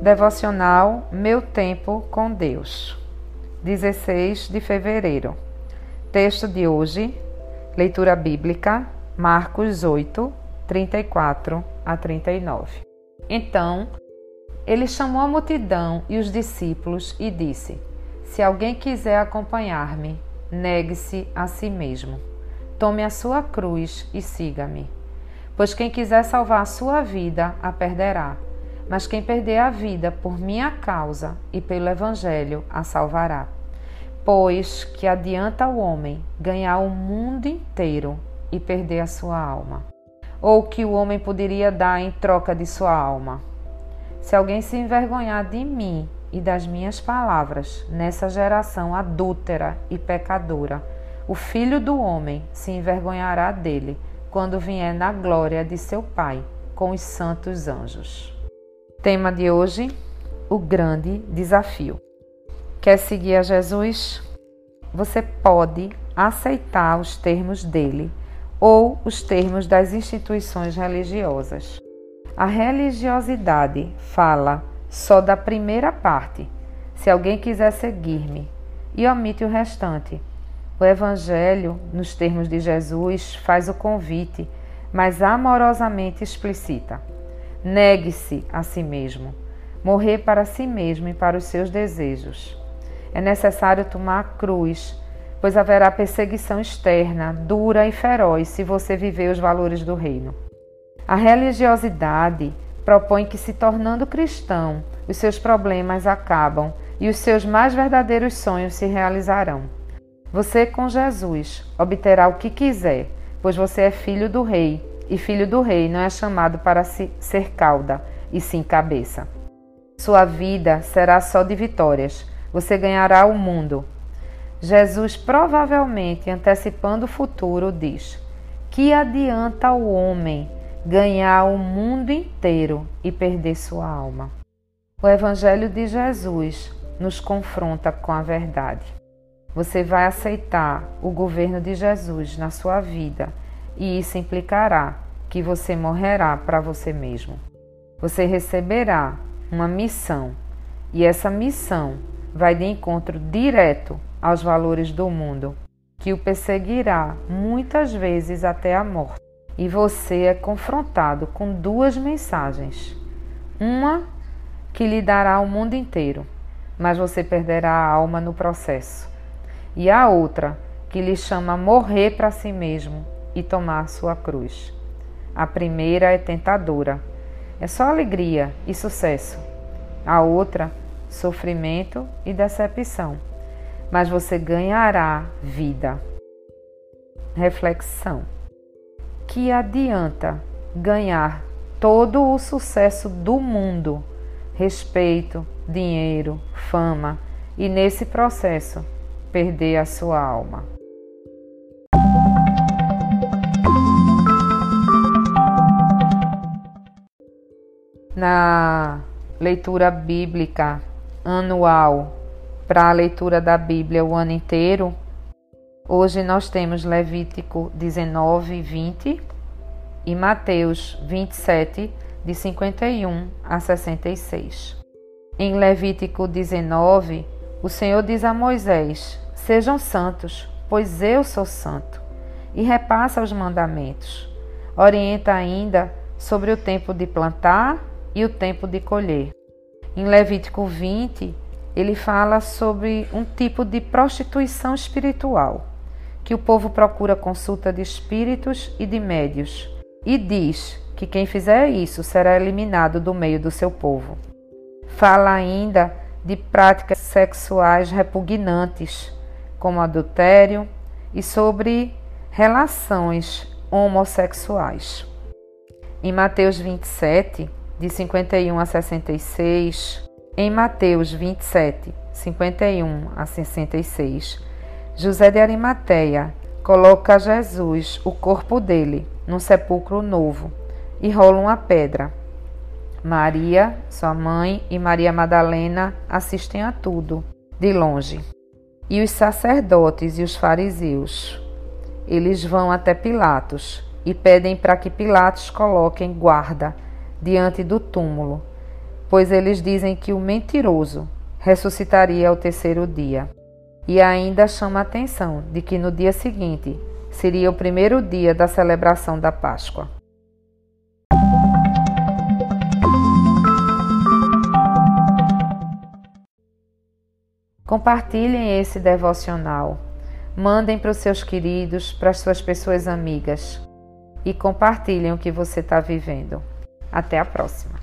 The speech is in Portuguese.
Devocional Meu Tempo com Deus, 16 de fevereiro. Texto de hoje, leitura bíblica, Marcos 8, 34 a 39. Então, ele chamou a multidão e os discípulos e disse: Se alguém quiser acompanhar-me, negue-se a si mesmo. Tome a sua cruz e siga-me. Pois quem quiser salvar a sua vida, a perderá mas quem perder a vida por minha causa e pelo Evangelho a salvará. Pois que adianta o homem ganhar o mundo inteiro e perder a sua alma? Ou que o homem poderia dar em troca de sua alma? Se alguém se envergonhar de mim e das minhas palavras nessa geração adúltera e pecadora, o filho do homem se envergonhará dele quando vier na glória de seu Pai com os santos anjos. Tema de hoje: o grande desafio. Quer seguir a Jesus? Você pode aceitar os termos dele ou os termos das instituições religiosas. A religiosidade fala só da primeira parte, se alguém quiser seguir-me, e omite o restante. O Evangelho, nos termos de Jesus, faz o convite, mas amorosamente explicita. Negue-se a si mesmo, morrer para si mesmo e para os seus desejos. É necessário tomar a cruz, pois haverá perseguição externa, dura e feroz, se você viver os valores do reino. A religiosidade propõe que, se tornando cristão, os seus problemas acabam e os seus mais verdadeiros sonhos se realizarão. Você, com Jesus, obterá o que quiser, pois você é filho do Rei e filho do rei não é chamado para ser cauda, e sim cabeça. Sua vida será só de vitórias. Você ganhará o mundo. Jesus, provavelmente antecipando o futuro, diz: Que adianta o homem ganhar o mundo inteiro e perder sua alma? O Evangelho de Jesus nos confronta com a verdade. Você vai aceitar o governo de Jesus na sua vida e isso implicará que você morrerá para você mesmo. Você receberá uma missão e essa missão vai de encontro direto aos valores do mundo, que o perseguirá muitas vezes até a morte. E você é confrontado com duas mensagens. Uma que lhe dará o mundo inteiro, mas você perderá a alma no processo. E a outra que lhe chama a morrer para si mesmo e tomar sua cruz. A primeira é tentadora, é só alegria e sucesso. A outra, sofrimento e decepção. Mas você ganhará vida. Reflexão: Que adianta ganhar todo o sucesso do mundo, respeito, dinheiro, fama e nesse processo perder a sua alma? Na leitura bíblica anual para a leitura da Bíblia o ano inteiro, hoje nós temos Levítico 19, 20 e Mateus 27, de 51 a 66. Em Levítico 19, o Senhor diz a Moisés: Sejam santos, pois eu sou santo, e repassa os mandamentos. Orienta ainda sobre o tempo de plantar e o tempo de colher. Em Levítico 20, ele fala sobre um tipo de prostituição espiritual, que o povo procura consulta de espíritos e de médios, e diz que quem fizer isso será eliminado do meio do seu povo. Fala ainda de práticas sexuais repugnantes, como adultério, e sobre relações homossexuais. Em Mateus 27, de 51 a 66, em Mateus 27, 51 a 66, José de Arimateia coloca Jesus, o corpo dele, num sepulcro novo e rola uma pedra. Maria, sua mãe e Maria Madalena assistem a tudo, de longe. E os sacerdotes e os fariseus. Eles vão até Pilatos e pedem para que Pilatos coloquem guarda diante do túmulo pois eles dizem que o mentiroso ressuscitaria ao terceiro dia. E ainda chama a atenção de que no dia seguinte seria o primeiro dia da celebração da Páscoa. Compartilhem esse devocional. Mandem para os seus queridos, para as suas pessoas amigas e compartilhem o que você está vivendo. Até a próxima!